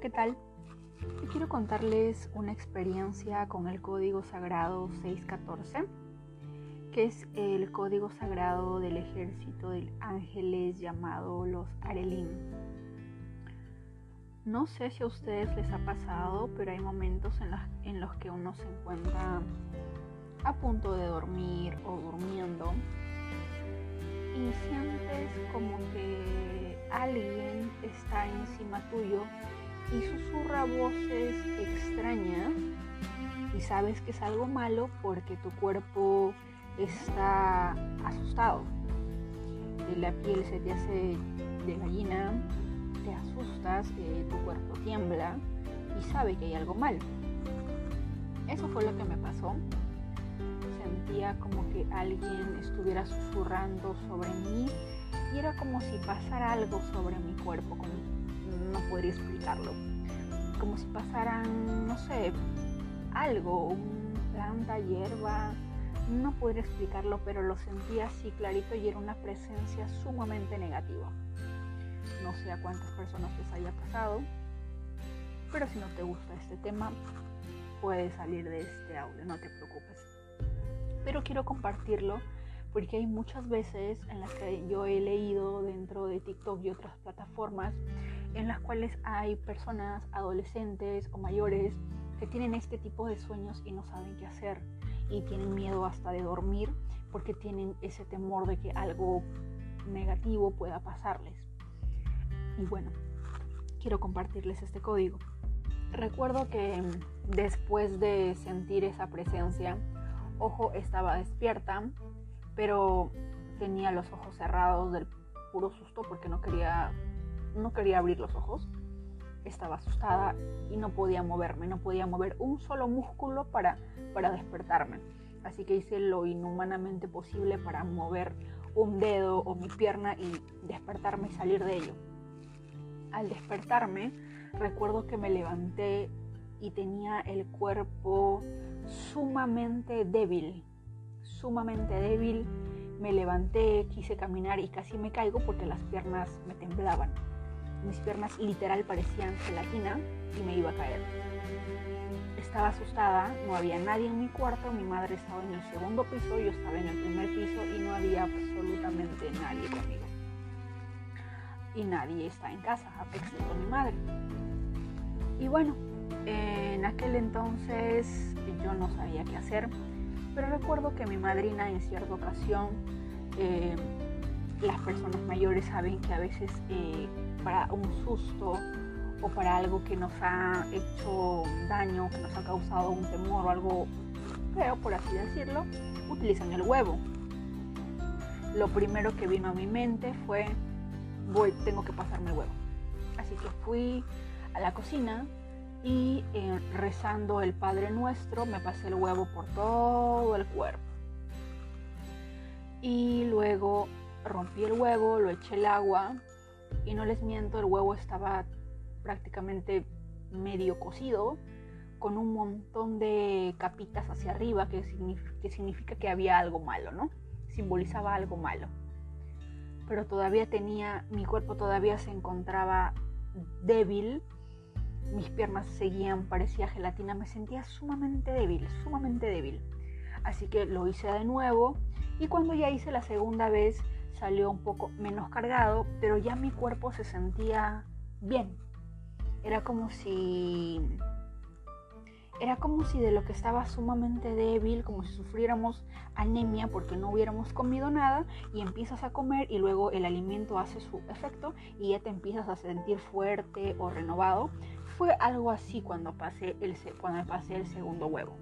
¿qué tal? quiero contarles una experiencia con el código sagrado 614, que es el código sagrado del ejército de ángeles llamado los Arelim. No sé si a ustedes les ha pasado, pero hay momentos en, en los que uno se encuentra a punto de dormir o durmiendo y sientes como que alguien está encima tuyo y susurra voces extrañas y sabes que es algo malo porque tu cuerpo está asustado. La piel se te hace de gallina, te asustas, eh, tu cuerpo tiembla y sabe que hay algo mal. Eso fue lo que me pasó. Sentía como que alguien estuviera susurrando sobre mí y era como si pasara algo sobre mi cuerpo, no podría explicarlo. Como si pasaran, no sé, algo, una planta, hierba, no podría explicarlo, pero lo sentía así clarito y era una presencia sumamente negativa. No sé a cuántas personas les haya pasado, pero si no te gusta este tema, puedes salir de este audio, no te preocupes. Pero quiero compartirlo porque hay muchas veces en las que yo he leído dentro de TikTok y otras plataformas en las cuales hay personas, adolescentes o mayores, que tienen este tipo de sueños y no saben qué hacer y tienen miedo hasta de dormir porque tienen ese temor de que algo negativo pueda pasarles. Y bueno, quiero compartirles este código. Recuerdo que después de sentir esa presencia, Ojo estaba despierta, pero tenía los ojos cerrados del puro susto porque no quería no quería abrir los ojos. Estaba asustada y no podía moverme, no podía mover un solo músculo para, para despertarme. Así que hice lo inhumanamente posible para mover un dedo o mi pierna y despertarme y salir de ello. Al despertarme, recuerdo que me levanté y tenía el cuerpo sumamente débil, sumamente débil. Me levanté, quise caminar y casi me caigo porque las piernas me temblaban. Mis piernas literal parecían gelatina y me iba a caer. Estaba asustada, no había nadie en mi cuarto, mi madre estaba en el segundo piso, yo estaba en el primer piso y no había absolutamente nadie conmigo. Y nadie está en casa, excepto mi madre. Y bueno, en aquel entonces yo no sabía qué hacer, pero recuerdo que mi madrina en cierta ocasión, eh, las personas mayores saben que a veces eh, para un susto o para algo que nos ha hecho daño, que nos ha causado un temor o algo feo, por así decirlo, utilizan el huevo. Lo primero que vino a mi mente fue, voy, tengo que pasarme el huevo. Así que fui a la cocina y eh, rezando el Padre Nuestro me pasé el huevo por todo el cuerpo. Y luego rompí el huevo, lo eché el agua y no les miento, el huevo estaba prácticamente medio cocido, con un montón de capitas hacia arriba, que significa, que significa que había algo malo, ¿no? Simbolizaba algo malo. Pero todavía tenía, mi cuerpo todavía se encontraba débil, mis piernas seguían, parecía gelatina, me sentía sumamente débil, sumamente débil. Así que lo hice de nuevo y cuando ya hice la segunda vez salió un poco menos cargado, pero ya mi cuerpo se sentía bien. Era como si era como si de lo que estaba sumamente débil, como si sufriéramos anemia porque no hubiéramos comido nada y empiezas a comer y luego el alimento hace su efecto y ya te empiezas a sentir fuerte o renovado. Fue algo así cuando pasé el, cuando pasé el segundo huevo.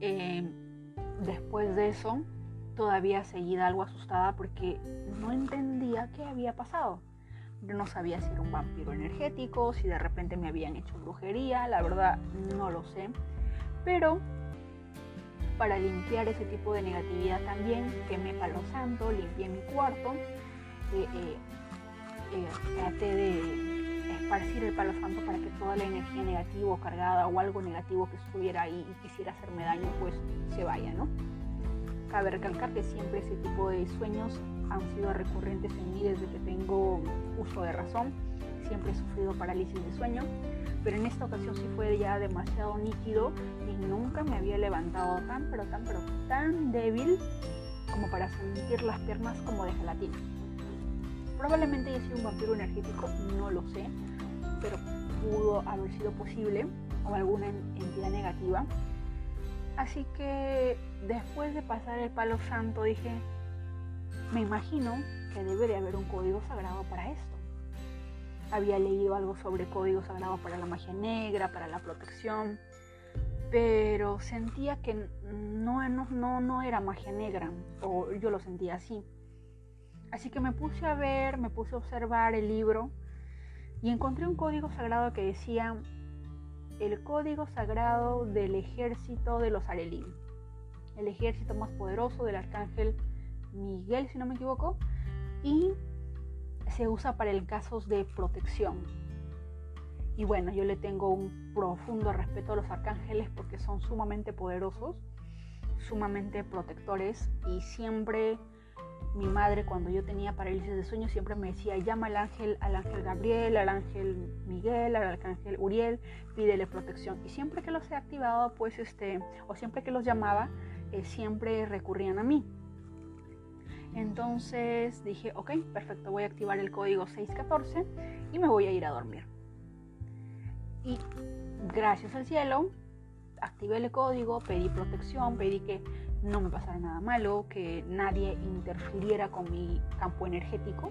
Eh, después de eso, todavía seguida algo asustada porque no entendía qué había pasado. No sabía si era un vampiro energético, si de repente me habían hecho brujería, la verdad no lo sé. Pero para limpiar ese tipo de negatividad también, quemé palo santo, limpié mi cuarto, eh, eh, eh, traté de esparcir el palo santo para que toda la energía negativa o cargada o algo negativo que estuviera ahí y quisiera hacerme daño, pues se vaya, ¿no? Cabe recalcar que siempre ese tipo de sueños han sido recurrentes en mí desde que tengo uso de razón siempre he sufrido parálisis de sueño, pero en esta ocasión sí fue ya demasiado nítido y nunca me había levantado tan, pero tan, pero tan débil como para sentir las piernas como de gelatina. Probablemente haya sido un vampiro energético, no lo sé, pero pudo haber sido posible o alguna entidad negativa. Así que después de pasar el palo santo dije, me imagino que debe de haber un código sagrado para esto. Había leído algo sobre código sagrado para la magia negra, para la protección, pero sentía que no, no, era magia negra, o yo lo sentía así. Así que me puse a ver, me puse a observar el libro y encontré un código sagrado que decía el código sagrado del ejército de los Arelín, el ejército más poderoso del arcángel Miguel, si no me equivoco, y se usa para el casos de protección. Y bueno, yo le tengo un profundo respeto a los arcángeles porque son sumamente poderosos, sumamente protectores y siempre mi madre cuando yo tenía parálisis de sueño siempre me decía, llama al ángel, al ángel Gabriel, al ángel Miguel, al arcángel Uriel, pídele protección. Y siempre que los he activado, pues este, o siempre que los llamaba, eh, siempre recurrían a mí. Entonces dije, ok, perfecto, voy a activar el código 614 y me voy a ir a dormir. Y gracias al cielo, activé el código, pedí protección, pedí que no me pasara nada malo, que nadie interfiriera con mi campo energético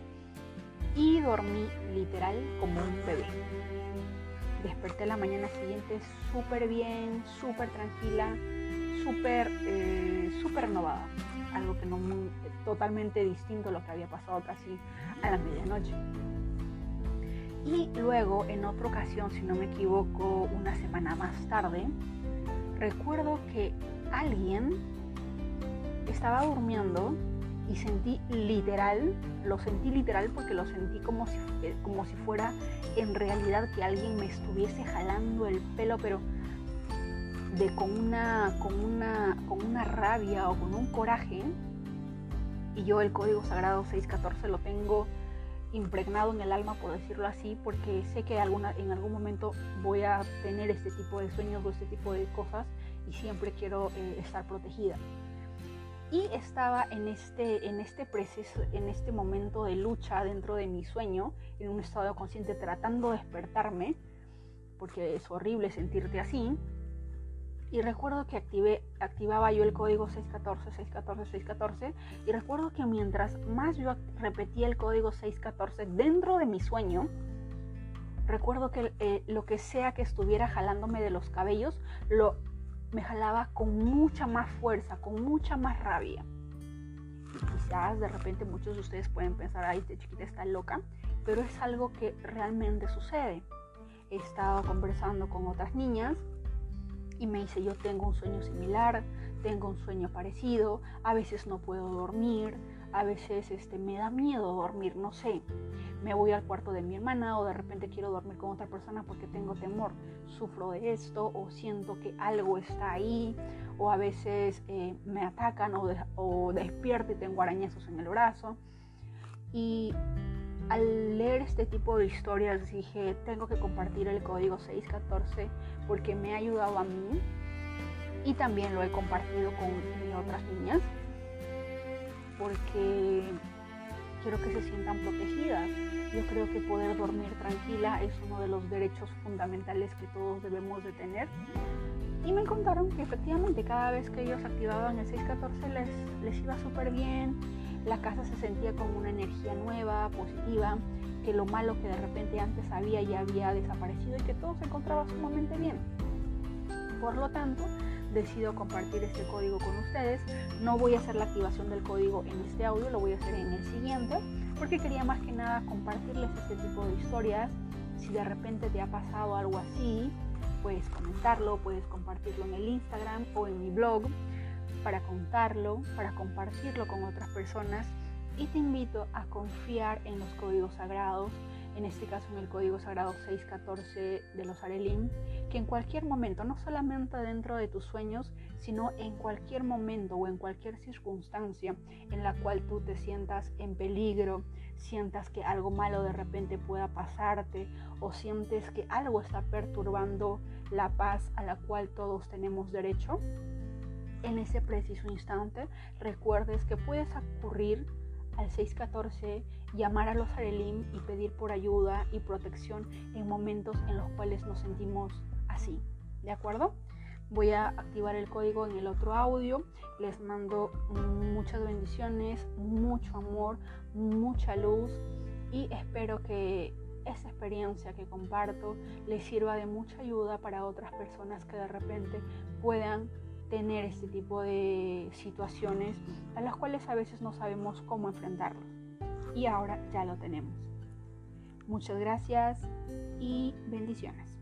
y dormí literal como un bebé. Desperté la mañana siguiente súper bien, súper tranquila, súper eh, super renovada, algo que no totalmente distinto a lo que había pasado casi a la medianoche. Y luego, en otra ocasión, si no me equivoco, una semana más tarde, recuerdo que alguien estaba durmiendo y sentí literal, lo sentí literal porque lo sentí como si, eh, como si fuera en realidad que alguien me estuviese jalando el pelo, pero de con una, con una, con una rabia o con un coraje. Y yo el código sagrado 614 lo tengo impregnado en el alma, por decirlo así, porque sé que alguna, en algún momento voy a tener este tipo de sueños o este tipo de cosas y siempre quiero eh, estar protegida y estaba en este, en este proceso, en este momento de lucha dentro de mi sueño, en un estado consciente tratando de despertarme, porque es horrible sentirte así. Y recuerdo que activaba yo el código 614, 614, 614. Y recuerdo que mientras más yo repetía el código 614 dentro de mi sueño, recuerdo que eh, lo que sea que estuviera jalándome de los cabellos, lo me jalaba con mucha más fuerza, con mucha más rabia. Y quizás de repente muchos de ustedes pueden pensar, ay, este chiquita está loca, pero es algo que realmente sucede. He estado conversando con otras niñas y me dice, yo tengo un sueño similar, tengo un sueño parecido, a veces no puedo dormir, a veces este, me da miedo dormir, no sé. Me voy al cuarto de mi hermana o de repente quiero dormir con otra persona porque tengo temor. Sufro de esto o siento que algo está ahí o a veces eh, me atacan o, o despierto y tengo arañazos en el brazo. Y al leer este tipo de historias dije, tengo que compartir el código 614 porque me ha ayudado a mí y también lo he compartido con otras niñas porque quiero que se sientan protegidas. Yo creo que poder dormir tranquila es uno de los derechos fundamentales que todos debemos de tener. Y me contaron que efectivamente cada vez que ellos activaban el 614 les, les iba súper bien, la casa se sentía con una energía nueva, positiva, que lo malo que de repente antes había ya había desaparecido y que todo se encontraba sumamente bien. Por lo tanto, decido compartir este código con ustedes. No voy a hacer la activación del código en este audio, lo voy a hacer en el siguiente, porque quería más que nada compartirles este tipo de historias. Si de repente te ha pasado algo así, puedes comentarlo, puedes compartirlo en el Instagram o en mi blog para contarlo, para compartirlo con otras personas y te invito a confiar en los códigos sagrados, en este caso en el código sagrado 614 de los Arelim, que en cualquier momento, no solamente dentro de tus sueños, sino en cualquier momento o en cualquier circunstancia en la cual tú te sientas en peligro, sientas que algo malo de repente pueda pasarte o sientes que algo está perturbando la paz a la cual todos tenemos derecho, en ese preciso instante recuerdes que puedes ocurrir al 614, llamar a los Arelim y pedir por ayuda y protección en momentos en los cuales nos sentimos así. ¿De acuerdo? Voy a activar el código en el otro audio. Les mando muchas bendiciones, mucho amor, mucha luz y espero que esa experiencia que comparto les sirva de mucha ayuda para otras personas que de repente puedan tener este tipo de situaciones a las cuales a veces no sabemos cómo enfrentarlo. Y ahora ya lo tenemos. Muchas gracias y bendiciones.